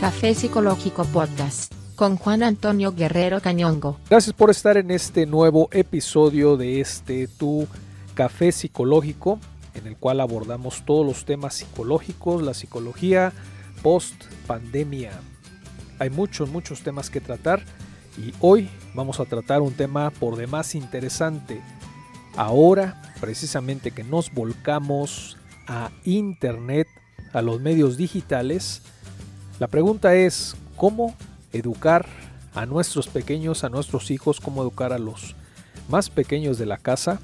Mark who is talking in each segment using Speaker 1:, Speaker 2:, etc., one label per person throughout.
Speaker 1: Café Psicológico Podcast con Juan Antonio Guerrero Cañongo.
Speaker 2: Gracias por estar en este nuevo episodio de este Tu Café Psicológico, en el cual abordamos todos los temas psicológicos, la psicología post pandemia. Hay muchos, muchos temas que tratar y hoy vamos a tratar un tema por demás interesante. Ahora, precisamente que nos volcamos a Internet, a los medios digitales, la pregunta es, ¿cómo educar a nuestros pequeños, a nuestros hijos, cómo educar a los más pequeños de la casa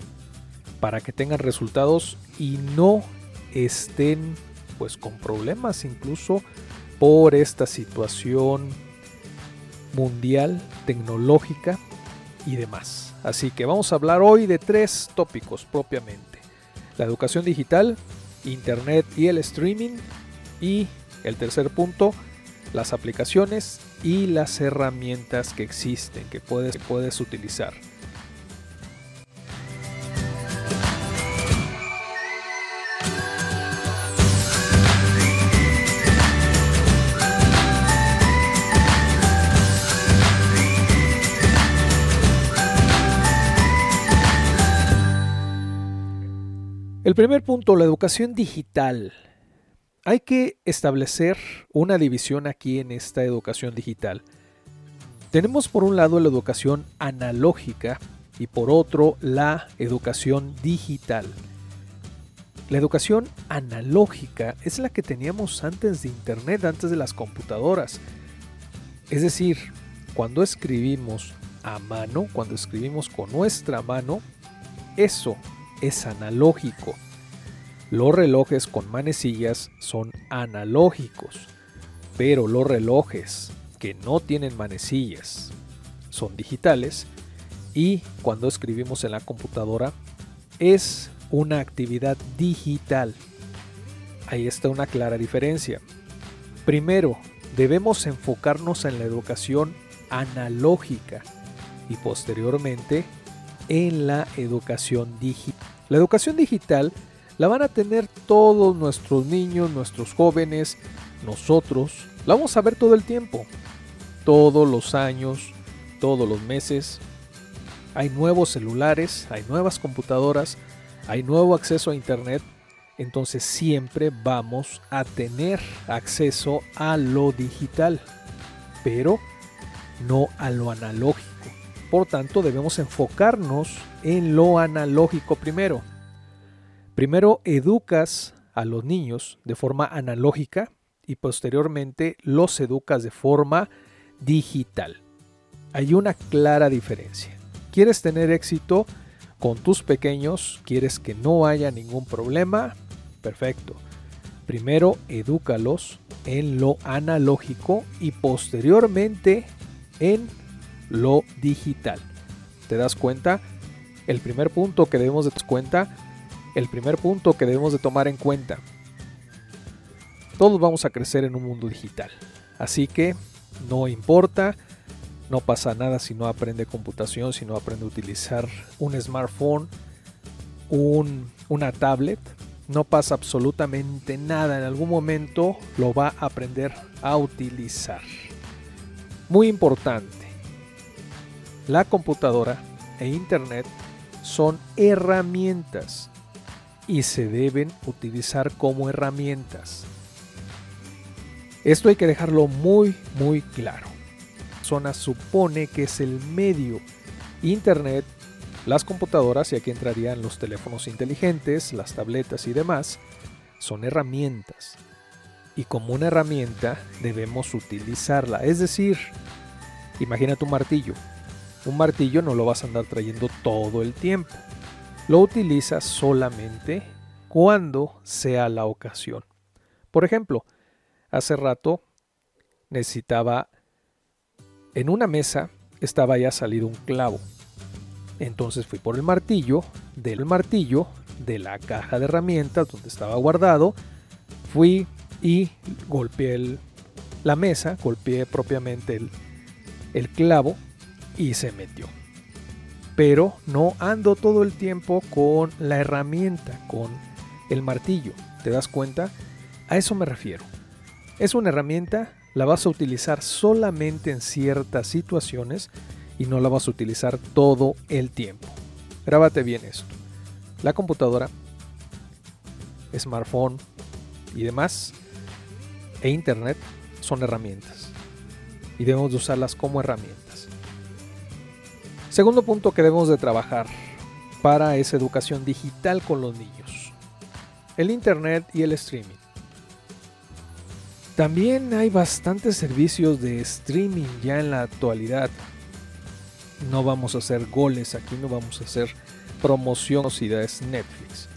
Speaker 2: para que tengan resultados y no estén pues con problemas incluso por esta situación mundial, tecnológica y demás. Así que vamos a hablar hoy de tres tópicos propiamente. La educación digital, internet y el streaming y el tercer punto, las aplicaciones y las herramientas que existen que puedes, puedes utilizar. El primer punto, la educación digital hay que establecer una división aquí en esta educación digital. Tenemos por un lado la educación analógica y por otro la educación digital. La educación analógica es la que teníamos antes de Internet, antes de las computadoras. Es decir, cuando escribimos a mano, cuando escribimos con nuestra mano, eso es analógico. Los relojes con manecillas son analógicos, pero los relojes que no tienen manecillas son digitales y cuando escribimos en la computadora es una actividad digital. Ahí está una clara diferencia. Primero, debemos enfocarnos en la educación analógica y posteriormente en la educación digital. La educación digital la van a tener todos nuestros niños, nuestros jóvenes, nosotros. La vamos a ver todo el tiempo, todos los años, todos los meses. Hay nuevos celulares, hay nuevas computadoras, hay nuevo acceso a Internet. Entonces siempre vamos a tener acceso a lo digital, pero no a lo analógico. Por tanto, debemos enfocarnos en lo analógico primero. Primero educas a los niños de forma analógica y posteriormente los educas de forma digital. Hay una clara diferencia. ¿Quieres tener éxito con tus pequeños? ¿Quieres que no haya ningún problema? Perfecto. Primero edúcalos en lo analógico y posteriormente en lo digital. ¿Te das cuenta? El primer punto que debemos de cuenta el primer punto que debemos de tomar en cuenta. Todos vamos a crecer en un mundo digital, así que no importa, no pasa nada si no aprende computación, si no aprende a utilizar un smartphone, una tablet, no pasa absolutamente nada, en algún momento lo va a aprender a utilizar. Muy importante, la computadora e internet son herramientas y se deben utilizar como herramientas. Esto hay que dejarlo muy muy claro. La persona supone que es el medio. Internet, las computadoras y aquí entrarían los teléfonos inteligentes, las tabletas y demás, son herramientas. Y como una herramienta debemos utilizarla. Es decir, imagina tu martillo. Un martillo no lo vas a andar trayendo todo el tiempo lo utilizas solamente cuando sea la ocasión. Por ejemplo, hace rato necesitaba, en una mesa estaba ya salido un clavo. Entonces fui por el martillo, del martillo, de la caja de herramientas donde estaba guardado, fui y golpeé la mesa, golpeé propiamente el clavo y se metió pero no ando todo el tiempo con la herramienta, con el martillo. ¿Te das cuenta? A eso me refiero. Es una herramienta, la vas a utilizar solamente en ciertas situaciones y no la vas a utilizar todo el tiempo. Grábate bien esto. La computadora, smartphone y demás e internet son herramientas y debemos de usarlas como herramientas. Segundo punto que debemos de trabajar para esa educación digital con los niños. El internet y el streaming. También hay bastantes servicios de streaming ya en la actualidad. No vamos a hacer goles aquí, no vamos a hacer promoción si es Netflix.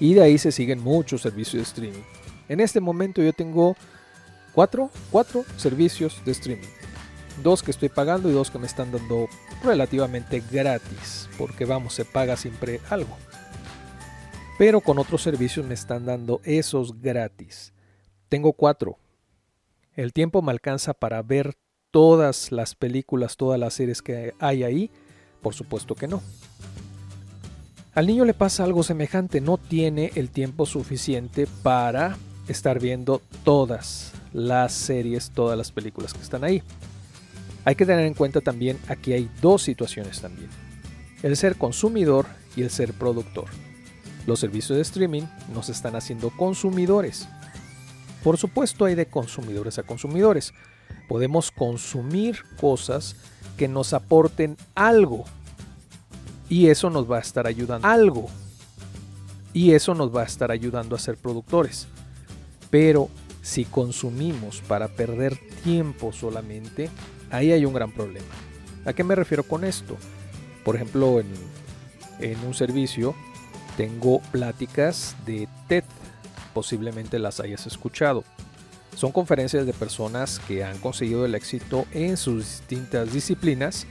Speaker 2: Y de ahí se siguen muchos servicios de streaming. En este momento yo tengo cuatro, cuatro servicios de streaming. Dos que estoy pagando y dos que me están dando relativamente gratis. Porque vamos, se paga siempre algo. Pero con otros servicios me están dando esos gratis. Tengo cuatro. El tiempo me alcanza para ver todas las películas, todas las series que hay ahí. Por supuesto que no. Al niño le pasa algo semejante, no tiene el tiempo suficiente para estar viendo todas las series, todas las películas que están ahí. Hay que tener en cuenta también, aquí hay dos situaciones también. El ser consumidor y el ser productor. Los servicios de streaming nos están haciendo consumidores. Por supuesto hay de consumidores a consumidores. Podemos consumir cosas que nos aporten algo. Y eso nos va a estar ayudando. Algo. Y eso nos va a estar ayudando a ser productores. Pero si consumimos para perder tiempo solamente, ahí hay un gran problema. ¿A qué me refiero con esto? Por ejemplo, en, un servicio tengo pláticas de TED, posiblemente las hayas escuchado. Son conferencias de personas que han conseguido el éxito en sus distintas disciplinas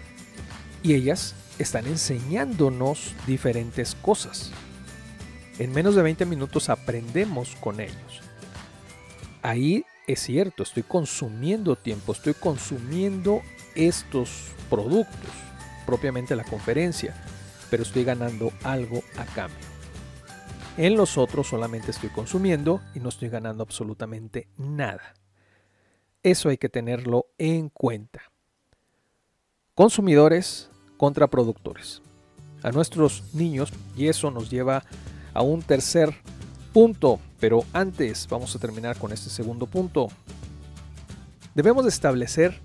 Speaker 2: y ellas están enseñándonos diferentes cosas. En menos de 20 minutos aprendemos con ellos ahí es cierto, estoy consumiendo tiempo, estoy consumiendo estos productos, propiamente la conferencia, pero estoy ganando algo a cambio. En los otros solamente estoy consumiendo y no estoy ganando absolutamente nada. Eso hay que tenerlo en cuenta. Consumidores contra productores. A nuestros niños, y eso nos lleva a un tercer punto pero antes vamos a terminar con este segundo punto. Debemos establecer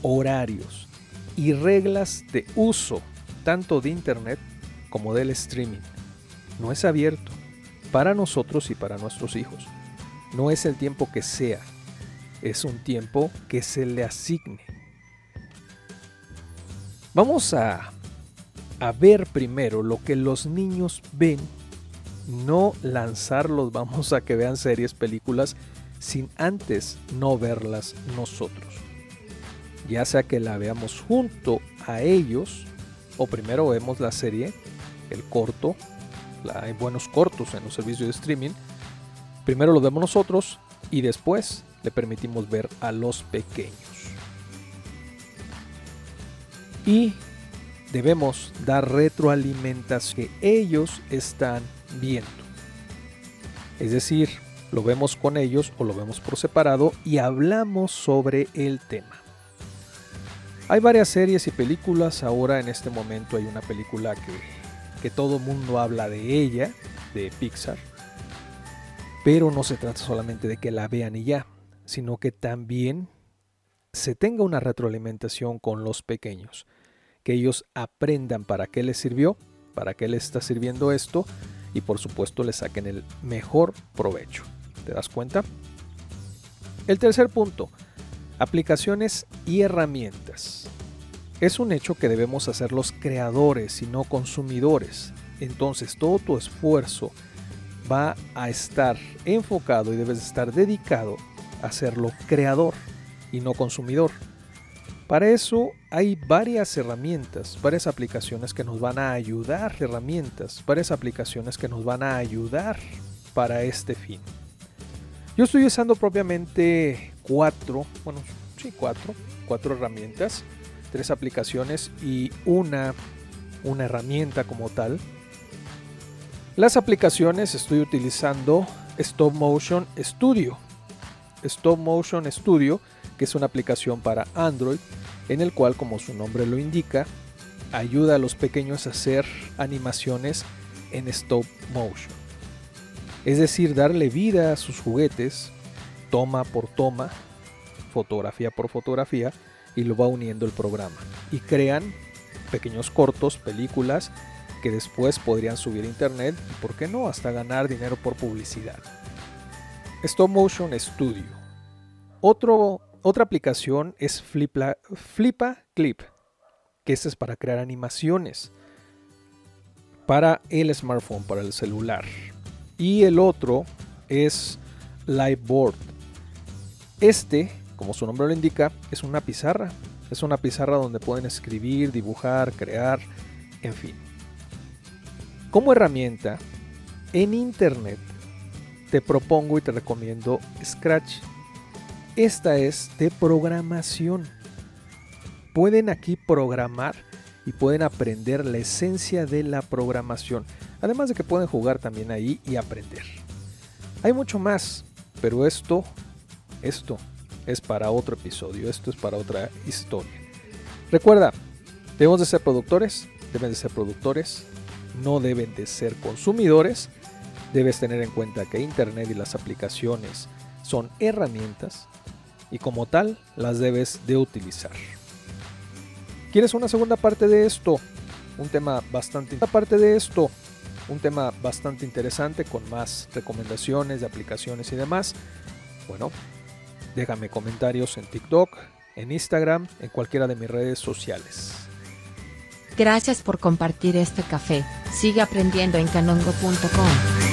Speaker 2: horarios y reglas de uso tanto de Internet como del streaming. No es abierto para nosotros y para nuestros hijos. No es el tiempo que sea, es un tiempo que se le asigne. Vamos a, a ver primero lo que los niños ven no lanzarlos, vamos a que vean series, películas, sin antes no verlas nosotros. Ya sea que la veamos junto a ellos, o primero vemos la serie, el corto, hay buenos cortos en los servicios de streaming, primero lo vemos nosotros y después le permitimos ver a los pequeños. Y debemos dar retroalimentación que ellos están viendo. Es decir, lo vemos con ellos o lo vemos por separado y hablamos sobre el tema. Hay varias series y películas, ahora en este momento hay una película que, que todo mundo habla de ella, de Pixar, pero no se trata solamente de que la vean y ya, sino que también se tenga una retroalimentación con los pequeños, que ellos aprendan para qué les sirvió, para qué les está sirviendo esto y por supuesto le saquen el mejor provecho. ¿Te das cuenta? El tercer punto, aplicaciones y herramientas. Es un hecho que debemos hacer los creadores y no consumidores. Entonces todo tu esfuerzo va a estar enfocado y debes estar dedicado a serlo creador y no consumidor. Para eso hay varias herramientas, varias aplicaciones que nos van a ayudar, herramientas, varias aplicaciones que nos van a ayudar para este fin. Yo estoy usando propiamente cuatro, bueno, sí, cuatro, cuatro herramientas, tres aplicaciones y una, una herramienta como tal. Las aplicaciones estoy utilizando Stop Motion Studio. Stop Motion Studio que es una aplicación para Android en el cual, como su nombre lo indica, ayuda a los pequeños a hacer animaciones en stop motion. Es decir, darle vida a sus juguetes, toma por toma, fotografía por fotografía, y lo va uniendo el programa. Y crean pequeños cortos, películas, que después podrían subir a internet y, por qué no, hasta ganar dinero por publicidad. Stop Motion Studio. Otro, otra aplicación es Flipa, Clip, que es para crear animaciones para el smartphone, para el celular. Y el otro es Liveboard. Este, como su nombre lo indica, es una pizarra. Es una pizarra donde pueden escribir, dibujar, crear, en fin. Como herramienta, en Internet te propongo y te recomiendo Scratch. Esta es de programación. Pueden aquí programar y pueden aprender la esencia de la programación. Además de que pueden jugar también ahí y aprender. Hay mucho más, pero esto, esto es para otro episodio, esto es para otra historia. Recuerda, debemos de ser productores, deben de ser productores, no deben de ser consumidores. Debes tener en cuenta que Internet y las aplicaciones son herramientas y como tal las debes de utilizar. ¿Quieres una segunda parte de esto? Un tema bastante parte de esto, un tema bastante interesante con más recomendaciones de aplicaciones y demás. Bueno, déjame comentarios en TikTok, en Instagram, en cualquiera de mis redes sociales.
Speaker 1: Gracias por compartir este café. Sigue aprendiendo en canongo.com.